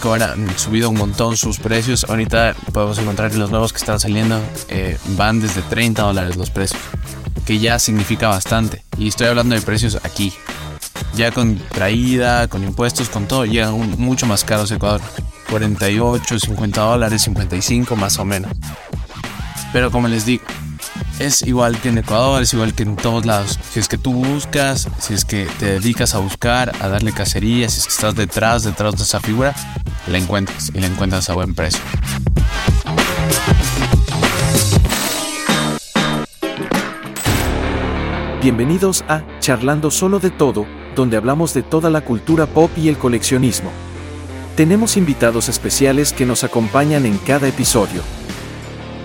Funko han subido un montón sus precios. Ahorita podemos encontrar los nuevos que están saliendo. Eh, van desde 30 dólares los precios. Que ya significa bastante. Y estoy hablando de precios aquí. Ya con traída, con impuestos, con todo, llegan mucho más caros Ecuador. 48, 50 dólares, 55 más o menos. Pero como les digo, es igual que en Ecuador, es igual que en todos lados. Si es que tú buscas, si es que te dedicas a buscar, a darle cacería, si es que estás detrás, detrás de esa figura, la encuentras y la encuentras a buen precio. Bienvenidos a Charlando Solo de Todo, donde hablamos de toda la cultura pop y el coleccionismo. Tenemos invitados especiales que nos acompañan en cada episodio.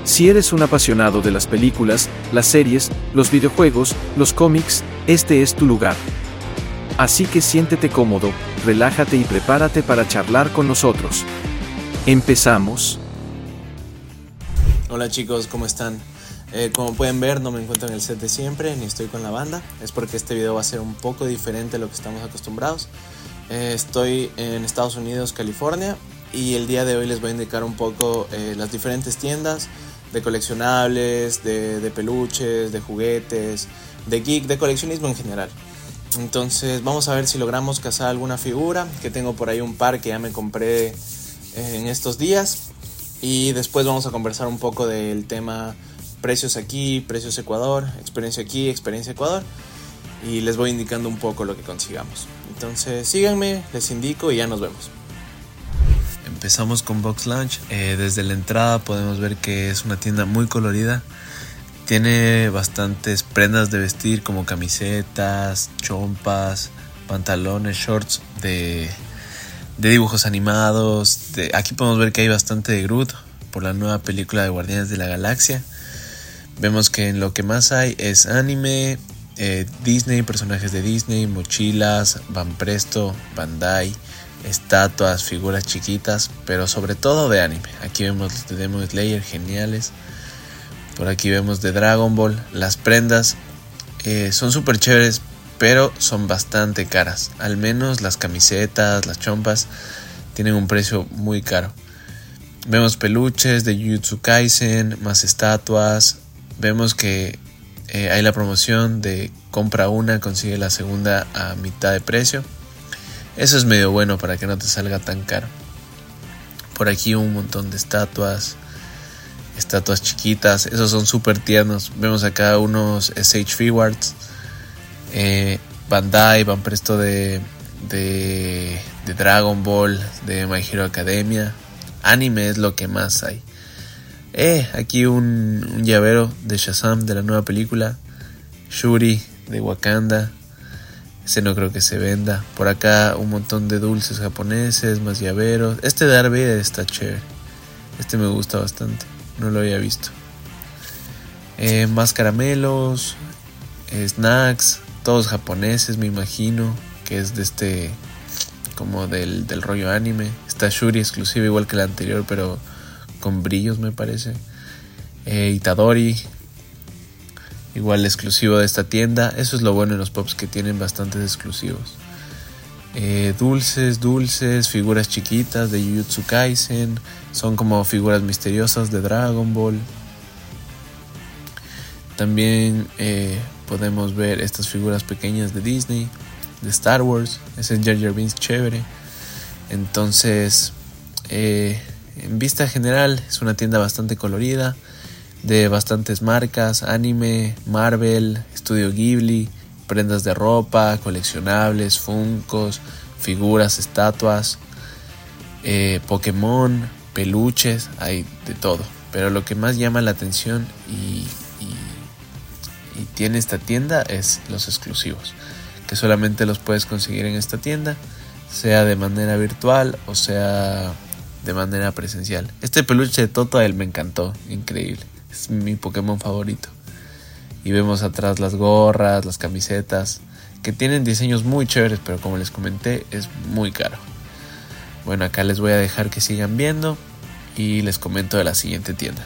Si eres un apasionado de las películas, las series, los videojuegos, los cómics, este es tu lugar. Así que siéntete cómodo, relájate y prepárate para charlar con nosotros. Empezamos. Hola chicos, ¿cómo están? Eh, como pueden ver, no me encuentro en el set de siempre, ni estoy con la banda. Es porque este video va a ser un poco diferente a lo que estamos acostumbrados. Eh, estoy en Estados Unidos, California, y el día de hoy les voy a indicar un poco eh, las diferentes tiendas de coleccionables, de, peluches, de juguetes, de geek, de coleccionismo en general. Entonces vamos a ver si logramos cazar alguna figura, que tengo por ahí un par que ya me compré eh, en estos días. Y después vamos a conversar un poco del tema precios aquí, precios Ecuador, experiencia aquí, experiencia Ecuador. Y les voy indicando un poco lo que consigamos. Entonces síganme, les indico y ya nos vemos. Empezamos con Box Lunch. Eh, desde la entrada podemos ver que es una tienda muy colorida. Tiene bastantes prendas de vestir como camisetas, chompas, pantalones, shorts de, dibujos animados. aquí podemos ver que hay bastante de Groot por la nueva película de Guardianes de la Galaxia. Vemos que en lo que más hay es anime, eh, Disney, personajes de Disney, mochilas, Van Presto, Bandai estatuas, figuras chiquitas, pero sobre todo de anime. Aquí vemos de Demon Slayer, geniales. Por aquí vemos de Dragon Ball. Las prendas eh, son súper chéveres, pero son bastante caras. Al menos las camisetas, las chompas, tienen un precio muy caro. Vemos peluches de Jujutsu Kaisen, más estatuas. Vemos que eh, hay la promoción de compra una, consigue la segunda a mitad de precio. Eso es medio bueno para que no te salga tan caro. Por aquí un montón de estatuas. Estatuas chiquitas. Esos son súper tiernos. Vemos acá unos SH Figuarts. Eh, Bandai, Van Presto de, de, de, Dragon Ball, de My Hero Academia. Anime es lo que más hay. Eh, aquí un, un llavero de Shazam de la nueva película. Shuri de Wakanda. Ese no creo que se venda. Por acá un montón de dulces japoneses, más llaveros. Este de Darth está chévere. Este me gusta bastante. No lo había visto. Eh, más caramelos, snacks, todos japoneses me imagino. Que es de este, como del, del rollo anime. Está Shuri exclusiva igual que la anterior, pero con brillos me parece. Eh, Itadori, igual exclusivo de esta tienda. Eso es lo bueno en los pops que tienen bastantes exclusivos. Eh, dulces, dulces, figuras chiquitas de Jujutsu Kaisen, son como figuras misteriosas de Dragon Ball. También eh, podemos ver estas figuras pequeñas de Disney, de Star Wars, ese Jar Jar Binks chévere. Entonces, eh, en vista general es una tienda bastante colorida de bastantes marcas, anime, Marvel, Studio Ghibli, prendas de ropa, coleccionables, funcos, figuras, estatuas, eh, Pokémon, peluches, hay de todo. Pero lo que más llama la atención y tiene esta tienda es los exclusivos, que solamente los puedes conseguir en esta tienda, sea de manera virtual o sea de manera presencial. Este peluche de Toto él me encantó, increíble. Es mi Pokémon favorito. Y vemos atrás las gorras, las camisetas, que tienen diseños muy chéveres, pero como les comenté, es muy caro. Bueno, acá les voy a dejar que sigan viendo y les comento de la siguiente tienda.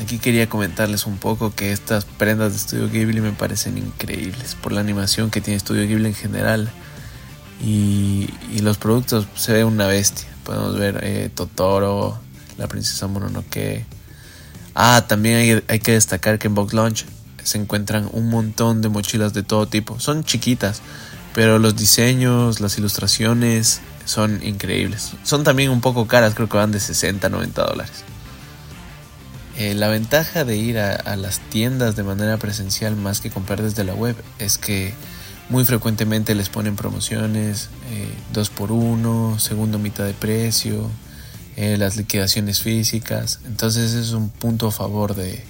Aquí quería comentarles un poco que estas prendas de Studio Ghibli me parecen increíbles por la animación que tiene Studio Ghibli en general Y, los productos se ve una bestia. Podemos ver eh, Totoro, la princesa Mononoke. Ah, también hay, hay que destacar que en Box Launch se encuentran un montón de mochilas de todo tipo. Son chiquitas, pero los diseños, las ilustraciones son increíbles. Son también un poco caras, creo que van de 60 a 90 dólares. Eh, la ventaja de ir a, las tiendas de manera presencial más que comprar desde la web es que muy frecuentemente les ponen promociones, 2 eh, por 1 segundo mitad de precio, eh, las liquidaciones físicas. Entonces es un punto a favor de,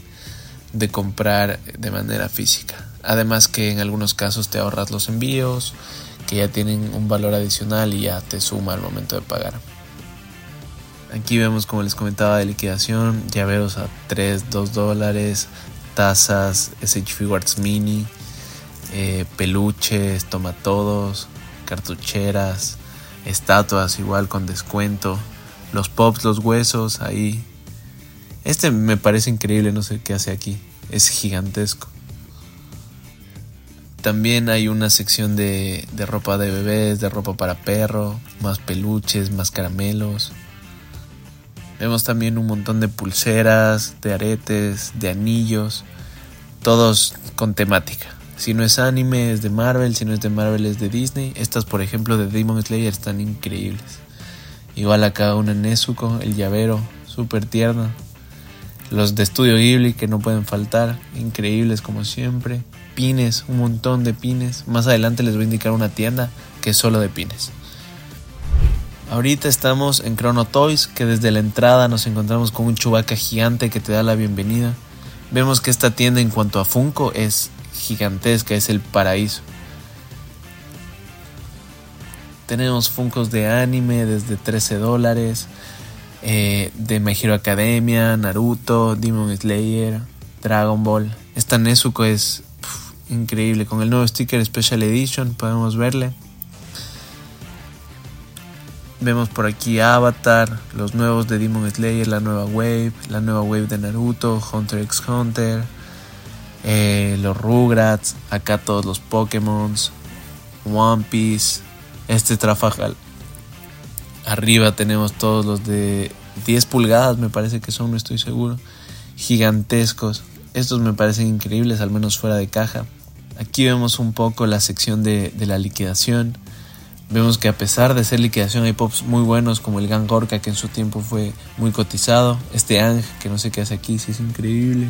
de comprar de manera física. Además que en algunos casos te ahorras los envíos, que ya tienen un valor adicional y ya te suma al momento de pagar. Aquí vemos como les comentaba de liquidación, llaveros a 3, 2 dólares, tazas, SH Figuarts Mini, eh, peluches, tomatodos, cartucheras, estatuas igual con descuento, los pops, los huesos ahí. Este me parece increíble, no sé qué hace aquí, es gigantesco. También hay una sección de, ropa de bebés, de ropa para perro, más peluches, más caramelos. Vemos también un montón de pulseras, de aretes, de anillos, todos con temática. Si no es anime, es de Marvel, si no es de Marvel, es de Disney. Estas, por ejemplo, de Demon Slayer están increíbles. Igual acá una Nezuko, el llavero, súper tierno. Los de Estudio Ghibli que no pueden faltar, increíbles como siempre pines, un montón de pines. Más adelante les voy a indicar una tienda que es solo de pines. Ahorita estamos en Chrono Toys, que desde la entrada nos encontramos con un chubaca gigante que te da la bienvenida. Vemos que esta tienda en cuanto a Funko es gigantesca, es el paraíso. Tenemos Funkos de anime desde 13 dólares, eh, de My Hero Academia, Naruto, Demon Slayer, Dragon Ball. Esta Nezuko es increíble. Con el nuevo sticker Special Edition podemos verle. Vemos por aquí Avatar, los nuevos de Demon Slayer, la nueva Wave, la nueva Wave de Naruto, Hunter x Hunter, eh, los Rugrats, acá todos los Pokémon, One Piece, este Trafajal. Arriba tenemos todos los de 10 pulgadas, me parece que son, no estoy seguro. Gigantescos. Estos me parecen increíbles, al menos fuera de caja. Aquí vemos un poco la sección de, la liquidación. Vemos que a pesar de ser liquidación hay pops muy buenos como el Gang Orca que en su tiempo fue muy cotizado. Este Ang que no sé qué hace aquí, sí es increíble.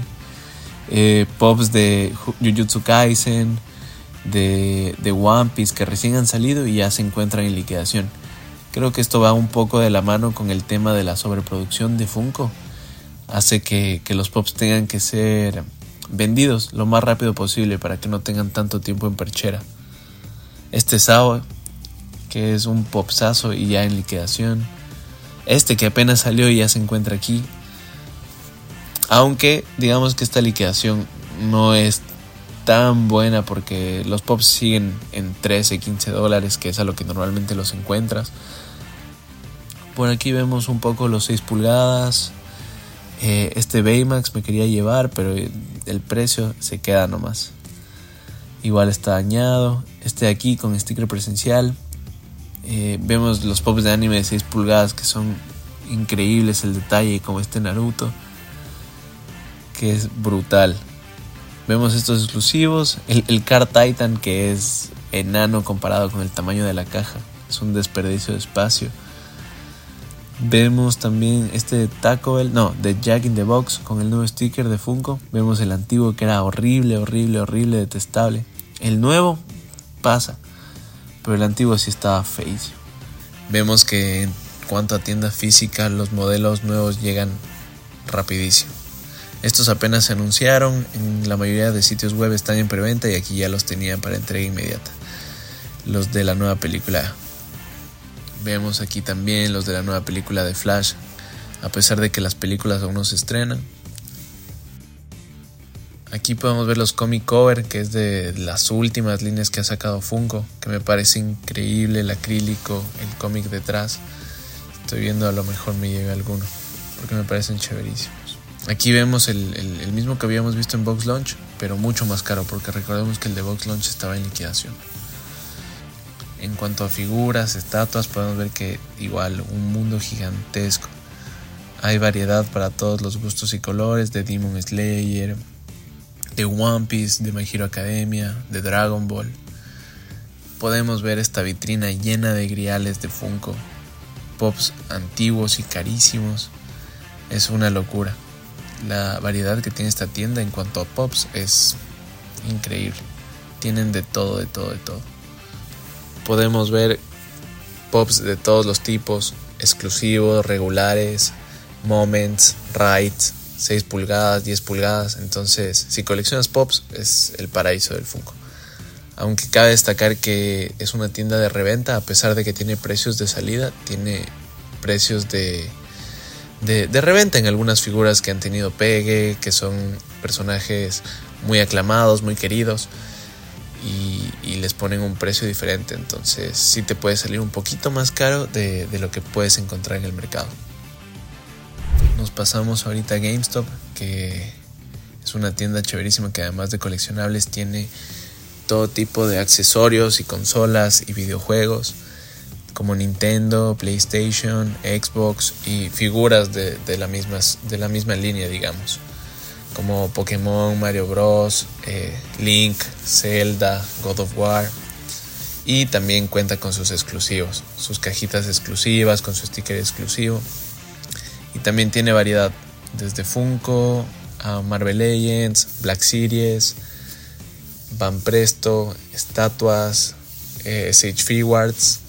Eh, pops de Jujutsu Kaisen, de, de One Piece que recién han salido y ya se encuentran en liquidación. Creo que esto va un poco de la mano con el tema de la sobreproducción de Funko. Hace que, que los pops tengan que ser vendidos lo más rápido posible para que no tengan tanto tiempo en perchera. Este Sao, que es un popsazo y ya en liquidación. Este que apenas salió y ya se encuentra aquí. Aunque digamos que esta liquidación no es tan buena porque los pops siguen en 13, 15 dólares, que es a lo que normalmente los encuentras. Por aquí vemos un poco los 6 pulgadas, eh, este Baymax me quería llevar, pero el precio se queda nomás. Igual está dañado. Este de aquí con sticker presencial. Eh, vemos los pops de anime de 6 pulgadas que son increíbles el detalle, como este Naruto, que es brutal. Vemos estos exclusivos. El, el Car Titan que es enano comparado con el tamaño de la caja. Es un desperdicio de espacio. Vemos también este de Taco Bell, no, de Jack in the Box con el nuevo sticker de Funko. Vemos el antiguo que era horrible, horrible, horrible, detestable. El nuevo pasa, pero el antiguo sí estaba feísimo. Vemos que en cuanto a tienda física, los modelos nuevos llegan rapidísimo. Estos apenas se anunciaron, en la mayoría de sitios web están en preventa y aquí ya los tenían para entrega inmediata. Los de la nueva película Vemos aquí también los de la nueva película de Flash, a pesar de que las películas aún no se estrenan. Aquí podemos ver los comic cover, que es de las últimas líneas que ha sacado Funko, que me parece increíble el acrílico, el cómic detrás. Estoy viendo a lo mejor me llega alguno, porque me parecen chéverísimos. Aquí vemos el, mismo que habíamos visto en Box Launch, pero mucho más caro, porque recordemos que el de Box Launch estaba en liquidación. En cuanto a figuras, estatuas, podemos ver que igual un mundo gigantesco. Hay variedad para todos los gustos y colores de Demon Slayer, de One Piece, de My Hero Academia, de Dragon Ball. Podemos ver esta vitrina llena de griales de Funko, pops antiguos y carísimos. Es una locura. La variedad que tiene esta tienda en cuanto a pops es increíble. Tienen de todo, de todo, de todo. Podemos ver pops de todos los tipos, exclusivos, regulares, moments, rides, 6 pulgadas, 10 pulgadas. Entonces, si coleccionas pops, es el paraíso del Funko. Aunque cabe destacar que es una tienda de reventa, a pesar de que tiene precios de salida, tiene precios de, de, reventa en algunas figuras que han tenido pegue, que son personajes muy aclamados, muy queridos. Y, les ponen un precio diferente. Entonces sí te puede salir un poquito más caro de, de lo que puedes encontrar en el mercado. Nos pasamos ahorita a GameStop, que es una tienda chéverísima que además de coleccionables tiene todo tipo de accesorios y consolas y videojuegos como Nintendo, PlayStation, Xbox y figuras de, la, misma, de la misma línea, digamos, como Pokémon, Mario Bros, eh, Link, Zelda, God of War. Y también cuenta con sus exclusivos, sus cajitas exclusivas, con su sticker exclusivo. Y también tiene variedad, desde Funko a Marvel Legends, Black Series, Van Presto, estatuas, eh, Sage Figuarts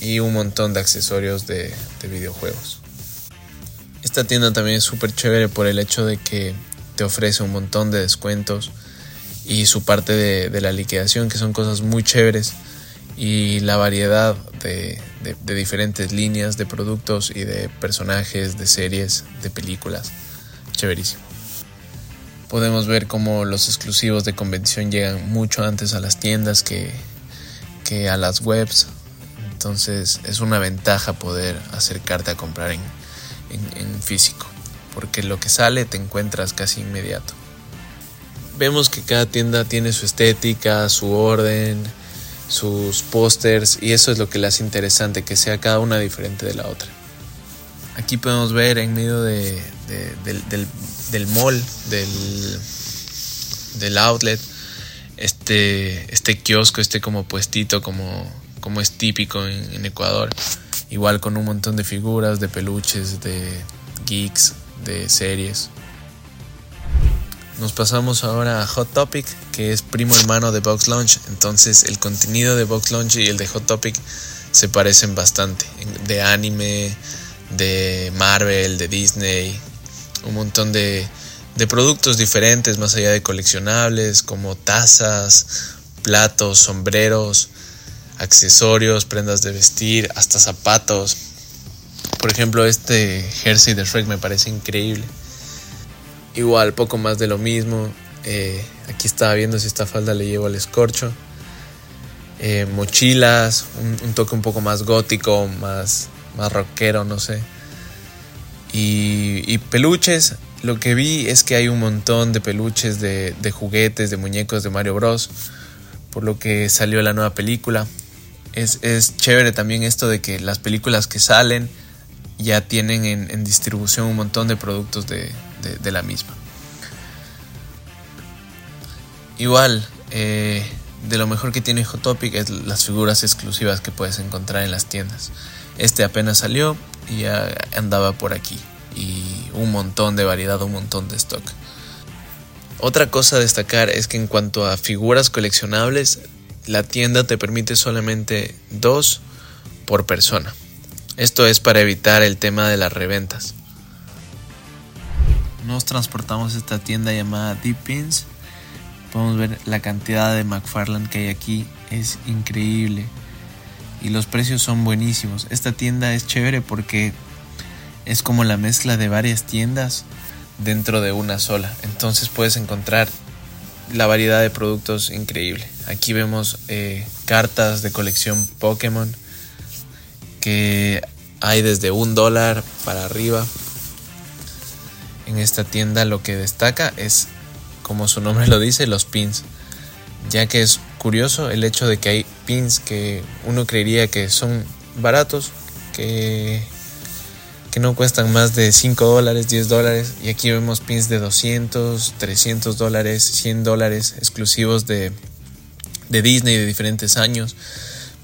y un montón de accesorios de, videojuegos. Esta tienda también es súper chévere por el hecho de que te ofrece un montón de descuentos y su parte de, la liquidación, que son cosas muy chéveres, y la variedad de, diferentes líneas de productos y de personajes, de series, de películas. Chéverísimo. Podemos ver cómo los exclusivos de convención llegan mucho antes a las tiendas que a las webs. Entonces es una ventaja poder acercarte a comprar en, físico. Porque lo que sale te encuentras casi inmediato. Vemos que cada tienda tiene su estética, su orden, sus pósters y eso es lo que le hace interesante, que sea cada una diferente de la otra. Aquí podemos ver en medio de, del, mall, del, del outlet, este, este kiosco, este como puestito, como, como es típico en, Ecuador. Igual con un montón de figuras, de peluches, de geeks, de series. Nos pasamos ahora a Hot Topic, que es primo hermano de Box Launch. Entonces el contenido de Box Launch y el de Hot Topic se parecen bastante. De anime, de Marvel, de Disney, un montón de productos diferentes más allá de coleccionables como tazas, platos, sombreros, accesorios, prendas de vestir, hasta zapatos. Por ejemplo, este jersey de Shrek me parece increíble. Igual, poco más de lo mismo. Eh, aquí estaba viendo si esta falda le llevo al escorcho. Eh, mochilas, un, toque un poco más gótico, más, más rockero, no sé. Y, peluches, lo que vi es que hay un montón de peluches de, juguetes, de muñecos de Mario Bros. Por lo que salió la nueva película. Es, chévere también esto de que las películas que salen ya tienen en distribución un montón de productos de, de, la misma. Igual, eh, de lo mejor que tiene Hot es las figuras exclusivas que puedes encontrar en las tiendas. Este apenas salió y ya andaba por aquí. Y un montón de variedad, un montón de stock. Otra cosa a destacar es que en cuanto a figuras coleccionables, la tienda te permite solamente dos por persona. Esto es para evitar el tema de las reventas nos transportamos a esta tienda llamada Deep Pins. Podemos ver la cantidad de McFarland que hay aquí. Es increíble. Y los precios son buenísimos. Esta tienda es chévere porque es como la mezcla de varias tiendas dentro de una sola. Entonces puedes encontrar la variedad de productos increíble. Aquí vemos eh, cartas de colección Pokémon que hay desde un dólar para arriba en esta tienda lo que destaca es, como su nombre lo dice, los pins, ya que es curioso el hecho de que hay pins que uno creería que son baratos, que, no cuestan más de 5 dólares, 10 dólares. Y aquí vemos pins de 200, 300 dólares, 100 dólares exclusivos de, de Disney de diferentes años.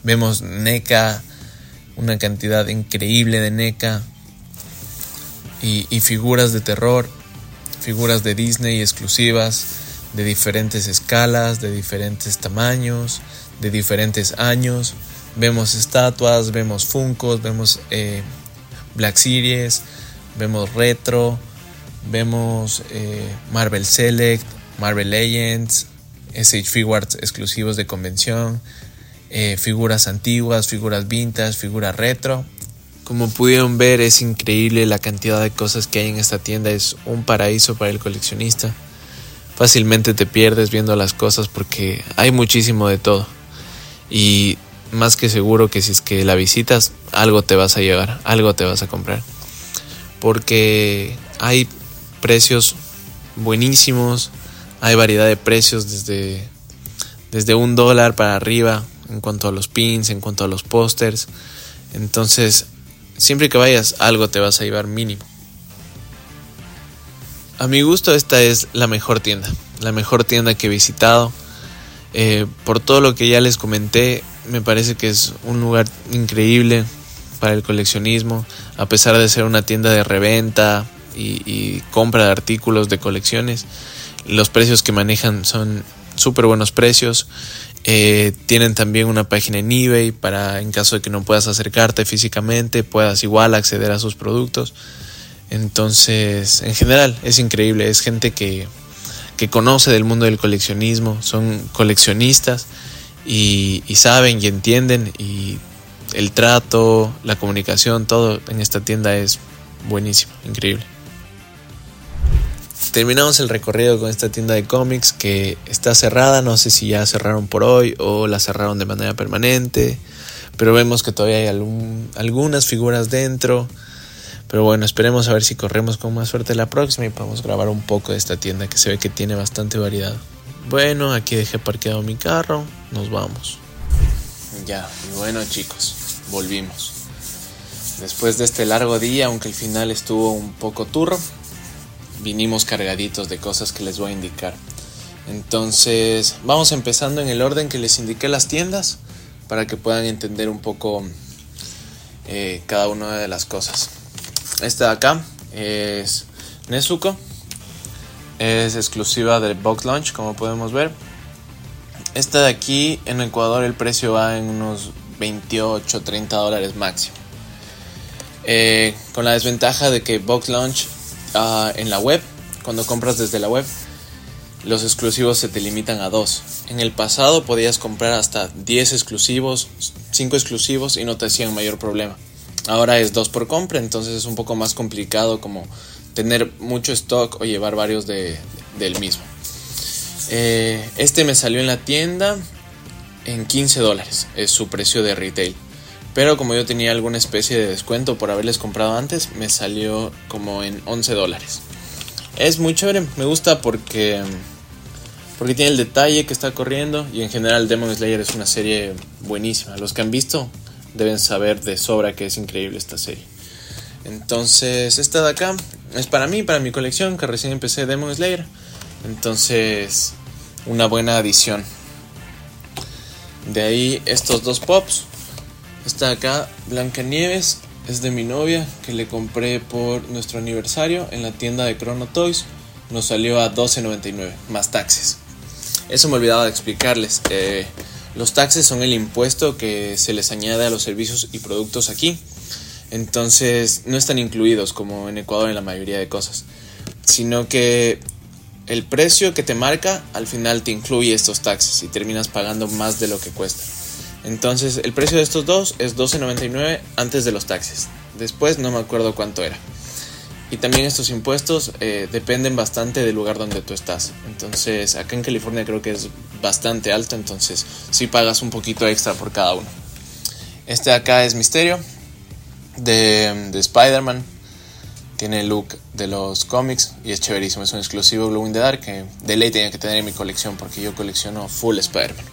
Vemos NECA, una cantidad increíble de NECA. Y, figuras de terror, figuras de Disney exclusivas, de diferentes escalas, de diferentes tamaños, de diferentes años. Vemos estatuas, vemos Funkos, vemos eh, Black Series, vemos Retro, vemos eh, Marvel Select, Marvel Legends, SH Figuarts exclusivos de convención, eh, figuras antiguas, figuras vintage, figuras retro. Como pudieron ver es increíble la cantidad de cosas que hay en esta tienda, es un paraíso para el coleccionista. Fácilmente te pierdes viendo las cosas porque hay muchísimo de todo. Y más que seguro que si es que la visitas, algo te vas a llevar, algo te vas a comprar. Porque hay precios buenísimos, hay variedad de precios desde, desde un dólar para arriba en cuanto a los pins, en cuanto a los pósters. Entonces, siempre que vayas, algo te vas a llevar mínimo. A mi gusto esta es la mejor tienda, la mejor tienda que he visitado. Eh, por todo lo que ya les comenté, me parece que es un lugar increíble para el coleccionismo, a pesar de ser una tienda de reventa y, compra de artículos de colecciones. Los precios que manejan son súper buenos precios. Eh, tienen también una página en eBay para en caso de que no puedas acercarte físicamente, puedas igual acceder a sus productos. Entonces, en general, es increíble. Es gente que, que conoce del mundo del coleccionismo, son coleccionistas y, saben y entienden y el trato, la comunicación, todo en esta tienda es buenísimo, increíble. Terminamos el recorrido con esta tienda de cómics que está cerrada, no sé si ya cerraron por hoy o la cerraron de manera permanente, pero vemos que todavía hay algunas figuras dentro. Pero bueno, esperemos a ver si corremos con más suerte la próxima y podemos grabar un poco de esta tienda que se ve que tiene bastante variedad. Bueno, aquí dejé parqueado mi carro, nos vamos. Ya, y bueno chicos, volvimos. Después de este largo día, aunque el final estuvo un poco turro, vinimos cargaditos de cosas que les voy a indicar. Entonces, vamos empezando en el orden que les indiqué las tiendas para que puedan entender un poco eh, cada una de las cosas. Esta de acá es Nezuko, es exclusiva del Box Launch, como podemos ver. Esta de aquí en Ecuador el precio va en unos 28, 30 dólares máximo. Eh, con la desventaja de que Box Launch ah, en la web, cuando compras desde la web, los exclusivos se te limitan a dos. En el pasado podías comprar hasta 10 exclusivos, 5 exclusivos y no te hacían mayor problema. Ahora es dos por compra, entonces es un poco más complicado como tener mucho stock o llevar varios de, del mismo. Eh, este me salió en la tienda en 15 dólares, es su precio de retail. Pero como yo tenía alguna especie de descuento por haberles comprado antes, me salió como en 11 dólares. Es muy chévere, me gusta porque, porque tiene el detalle que está corriendo y en general Demon Slayer es una serie buenísima. Los que han visto deben saber de sobra que es increíble esta serie. Entonces, esta de acá es para mí, para mi colección, que recién empecé Demon Slayer. Entonces, una buena adición. De ahí estos dos pops. Esta de acá, Blancanieves, es de mi novia, que le compré por nuestro aniversario en la tienda de Chrono Toys. Nos salió a $12.99, más taxes. Eso me olvidaba de explicarles. Eh, los taxes son el impuesto que se les añade a los servicios y productos aquí. Entonces no están incluidos como en Ecuador en la mayoría de cosas, sino que el precio que te marca al final te incluye estos taxes y terminas pagando más de lo que cuesta. Entonces el precio de estos dos es 12.99 antes de los taxes. Después no me acuerdo cuánto era. Y también estos impuestos eh, dependen bastante del lugar donde tú estás. Entonces acá en California creo que es bastante alto, entonces sí pagas un poquito extra por cada uno. Este de acá es Misterio, de, de Spider-Man. Tiene el look de los cómics y es chéverísimo. Es un exclusivo Blue in the Dark que de ley tenía que tener en mi colección porque yo colecciono full Spider-Man.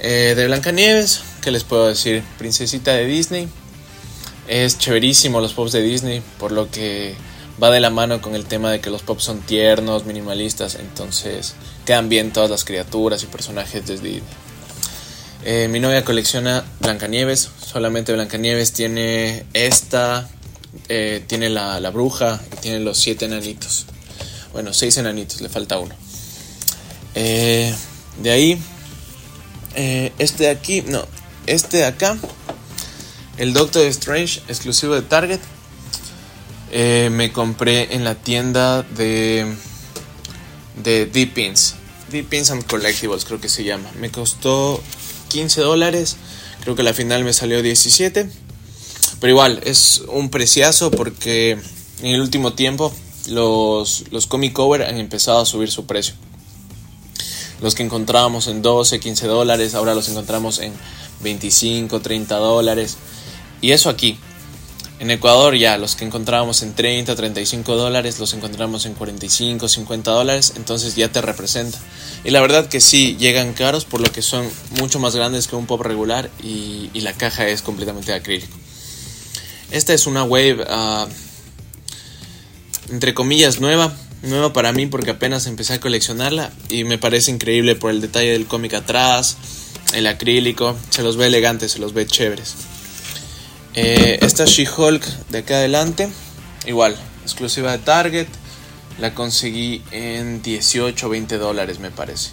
Eh, de Blancanieves, ¿qué les puedo decir? Princesita de Disney. Es chéverísimo los pops de Disney, por lo que va de la mano con el tema de que los pops son tiernos, minimalistas, entonces quedan bien todas las criaturas y personajes de Disney. Eh, mi novia colecciona Blancanieves, solamente Blancanieves tiene esta, eh, tiene la, la, bruja tiene los siete enanitos. Bueno, seis enanitos, le falta uno. Eh, de ahí, este de aquí, no, este de acá, el Doctor Strange, exclusivo de Target. me compré en la tienda de, de Deep Pins. Deep Pins and Collectibles creo que se llama. Me costó 15 dólares. Creo que la final me salió 17. Pero igual, es un preciazo porque en el último tiempo los, los comic cover han empezado a subir su precio. Los que encontrábamos en 12, 15 dólares, ahora los encontramos en 25, 30 dólares. Y eso aquí. En Ecuador ya los que encontrábamos en 30, 35 dólares los encontramos en 45, 50 dólares, entonces ya te representa. Y la verdad que sí, llegan caros por lo que son mucho más grandes que un pop regular y, la caja es completamente de acrílico. Esta es una wave, ah, entre comillas, nueva. Nueva para mí porque apenas empecé a coleccionarla y me parece increíble por el detalle del cómic atrás, el acrílico, se los ve elegantes, se los ve chéveres. Eh, esta She-Hulk de acá adelante, igual, exclusiva de Target. La conseguí en 18 o 20 dólares, me parece.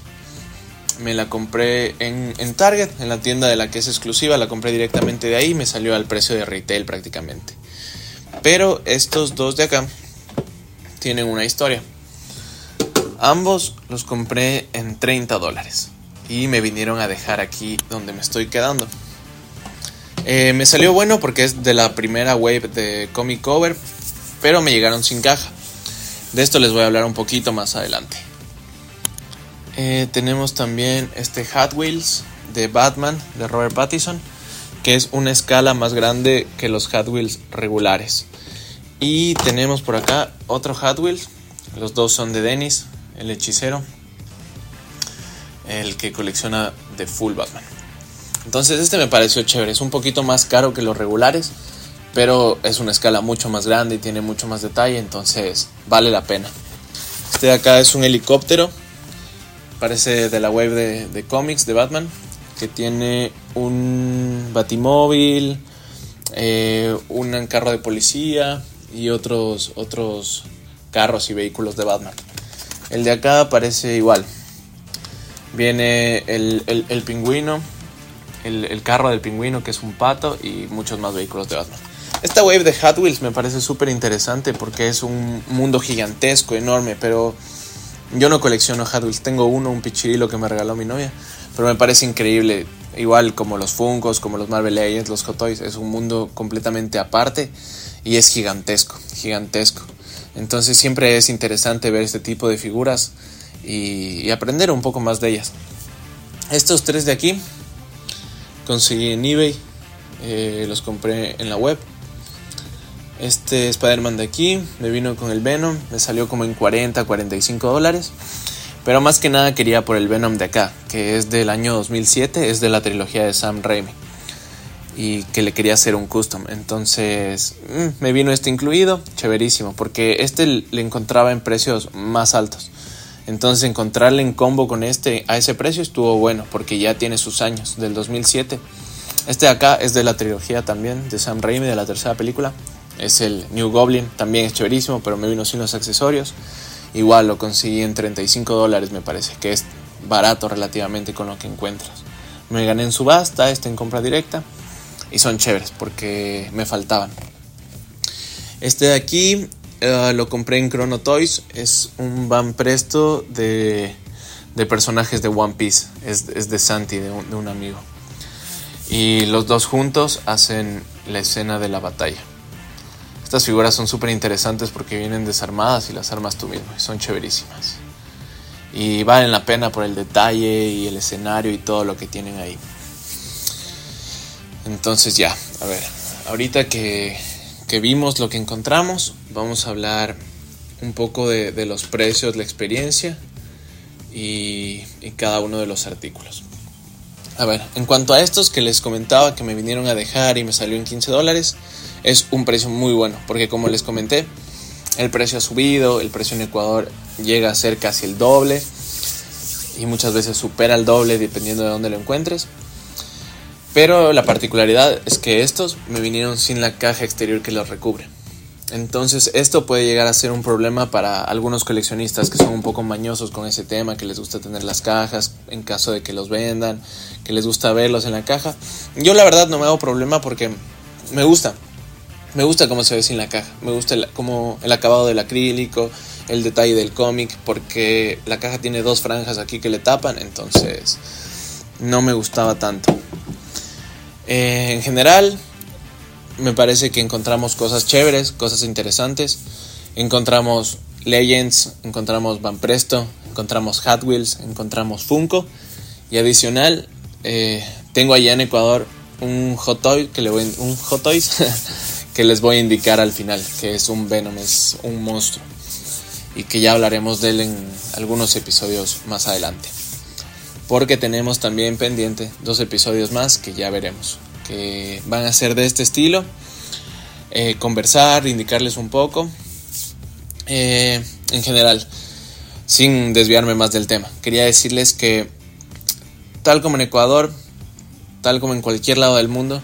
Me la compré en, en, Target, en la tienda de la que es exclusiva. La compré directamente de ahí. Me salió al precio de retail prácticamente. Pero estos dos de acá tienen una historia. Ambos los compré en 30 dólares. Y me vinieron a dejar aquí donde me estoy quedando. Eh, me salió bueno porque es de la primera wave de comic cover, pero me llegaron sin caja. De esto les voy a hablar un poquito más adelante. Eh, tenemos también este Hot Wheels de Batman de Robert Pattinson, que es una escala más grande que los Hot Wheels regulares. Y tenemos por acá otro Hot Wheels, los dos son de Dennis, el hechicero, el que colecciona de Full Batman. Entonces este me pareció chévere, es un poquito más caro que los regulares, pero es una escala mucho más grande y tiene mucho más detalle, entonces vale la pena. Este de acá es un helicóptero, parece de la web de, cómics de Batman, que tiene un batimóvil, eh, un carro de policía y otros, otros carros y vehículos de Batman. El de acá parece igual. Viene el, el pingüino, el, carro del pingüino que es un pato y muchos más vehículos de Batman. Esta wave de Hot Wheels me parece súper interesante porque es un mundo gigantesco, enorme, pero yo no colecciono Hot Wheels. Tengo uno, un pichirilo que me regaló mi novia, pero me parece increíble. Igual como los Funkos, como los Marvel Legends, los Hot es un mundo completamente aparte y es gigantesco, gigantesco. Entonces siempre es interesante ver este tipo de figuras y aprender un poco más de ellas. Estos tres de aquí conseguí en eBay, eh, los compré en la web. Este Spider-Man de aquí me vino con el Venom, me salió como en 40, 45 dólares. Pero más que nada quería por el Venom de acá, que es del año 2007, es de la trilogía de Sam Raimi. Y que le quería hacer un custom. Entonces mm, me vino este incluido, chéverísimo, porque este le encontraba en precios más altos. Entonces encontrarle en combo con este a ese precio estuvo bueno porque ya tiene sus años, del 2007. Este de acá es de la trilogía también, de Sam Raimi, de la tercera película. Es el New Goblin, también es chéverísimo, pero me vino sin los accesorios. Igual lo conseguí en 35 dólares me parece, que es barato relativamente con lo que encuentras. Me gané en subasta, este en compra directa. Y son chéveres porque me faltaban. Este de aquí eh, lo compré en Chrono Toys. Es un Van Presto de, de personajes de One Piece. Es, es de Santi, de un, de un, amigo. Y los dos juntos hacen la escena de la batalla. Estas figuras son súper interesantes porque vienen desarmadas y las armas tú mismo. son chéverísimas. Y valen la pena por el detalle y el escenario y todo lo que tienen ahí. Entonces ya, a ver, ahorita que que vimos, lo que encontramos. Vamos a hablar un poco de, los precios, la experiencia y, cada uno de los artículos. A ver, en cuanto a estos que les comentaba que me vinieron a dejar y me salió en 15 dólares, es un precio muy bueno, porque como les comenté, el precio ha subido, el precio en Ecuador llega a ser casi el doble y muchas veces supera el doble dependiendo de dónde lo encuentres. Pero la particularidad es que estos me vinieron sin la caja exterior que los recubre. Entonces esto puede llegar a ser un problema para algunos coleccionistas que son un poco mañosos con ese tema, que les gusta tener las cajas en caso de que los vendan, que les gusta verlos en la caja. Yo la verdad no me hago problema porque me gusta. Me gusta cómo se ve sin la caja, me gusta el, como el acabado del acrílico, el detalle del cómic, porque la caja tiene dos franjas aquí que le tapan, entonces no me gustaba tanto. Eh, en general, me parece que encontramos cosas chéveres, cosas interesantes. Encontramos Legends, encontramos Van Presto, encontramos Hot Wheels, encontramos Funko. Y adicional, eh, tengo allá en Ecuador un Hot que un Hot Toys que les voy a indicar al final, que es un Venom, es un monstruo. Y que ya hablaremos de él en algunos episodios más adelante. Porque tenemos también pendiente dos episodios más que ya veremos van a ser de este estilo. Eh, conversar, indicarles un poco. Eh, en general, sin desviarme más del tema, quería decirles que tal como en Ecuador, tal como en cualquier lado del mundo,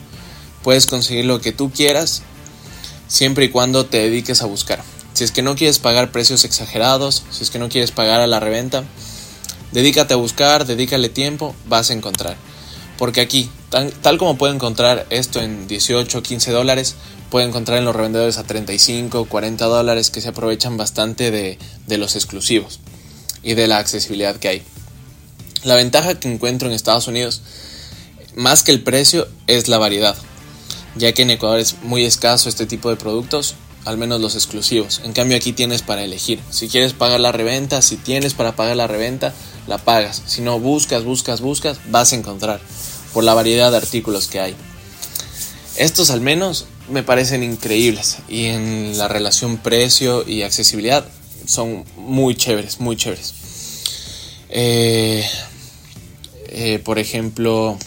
puedes conseguir lo que tú quieras siempre y cuando te dediques a buscar. Si es que no quieres pagar precios exagerados, si es que no quieres pagar a la reventa, dedícate a buscar, dedícale tiempo, vas a encontrar. Porque aquí, tal, como puede encontrar esto en 18 o 15 dólares, puede encontrar en los revendedores a 35 o 40 dólares que se aprovechan bastante de, de los exclusivos y de la accesibilidad que hay. La ventaja que encuentro en Estados Unidos, más que el precio, es la variedad, ya que en Ecuador es muy escaso este tipo de productos, al menos los exclusivos. En cambio aquí tienes para elegir. Si quieres pagar la reventa, si tienes para pagar la reventa, la pagas. Si no buscas, buscas, buscas, vas a encontrar por la variedad de artículos que hay. Estos al menos me parecen increíbles y en la relación precio y accesibilidad son muy chéveres, muy chéveres. Eh, eh, por ejemplo,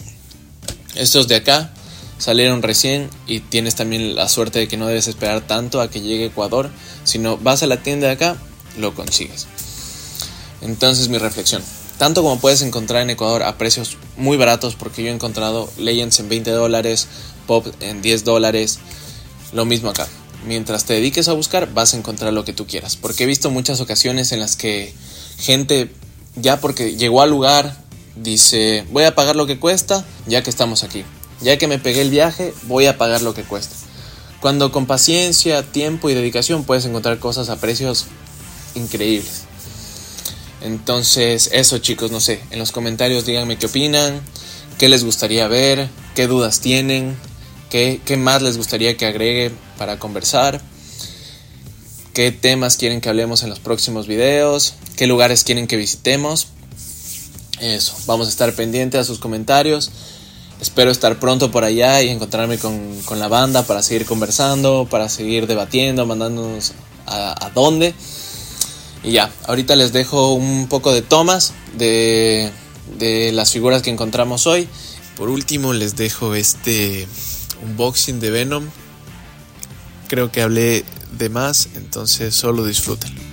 estos de acá salieron recién y tienes también la suerte de que no debes esperar tanto a que llegue Ecuador, sino vas a la tienda de acá, lo consigues. Entonces mi reflexión, tanto como puedes encontrar en Ecuador a precios muy baratos, porque yo he encontrado Legends en 20 dólares, Pop en 10 dólares, lo mismo acá. Mientras te dediques a buscar, vas a encontrar lo que tú quieras. Porque he visto muchas ocasiones en las que gente, ya porque llegó al lugar, dice, voy a pagar lo que cuesta, ya que estamos aquí. Ya que me pegué el viaje, voy a pagar lo que cuesta. Cuando con paciencia, tiempo y dedicación puedes encontrar cosas a precios increíbles. Entonces, eso chicos, no sé, en los comentarios díganme qué opinan, qué les gustaría ver, qué dudas tienen, qué, qué más les gustaría que agregue para conversar, qué temas quieren que hablemos en los próximos videos, qué lugares quieren que visitemos. Eso, vamos a estar pendientes a sus comentarios. Espero estar pronto por allá y encontrarme con, con la banda para seguir conversando, para seguir debatiendo, mandándonos a, a dónde. Y ya, ahorita les dejo un poco de tomas de, de las figuras que encontramos hoy. Por último les dejo este unboxing de Venom. Creo que hablé de más, entonces solo disfrútenlo.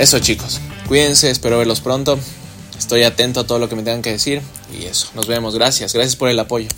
Eso chicos, cuídense, espero verlos pronto. Estoy atento a todo lo que me tengan que decir y eso, nos vemos, gracias, gracias por el apoyo.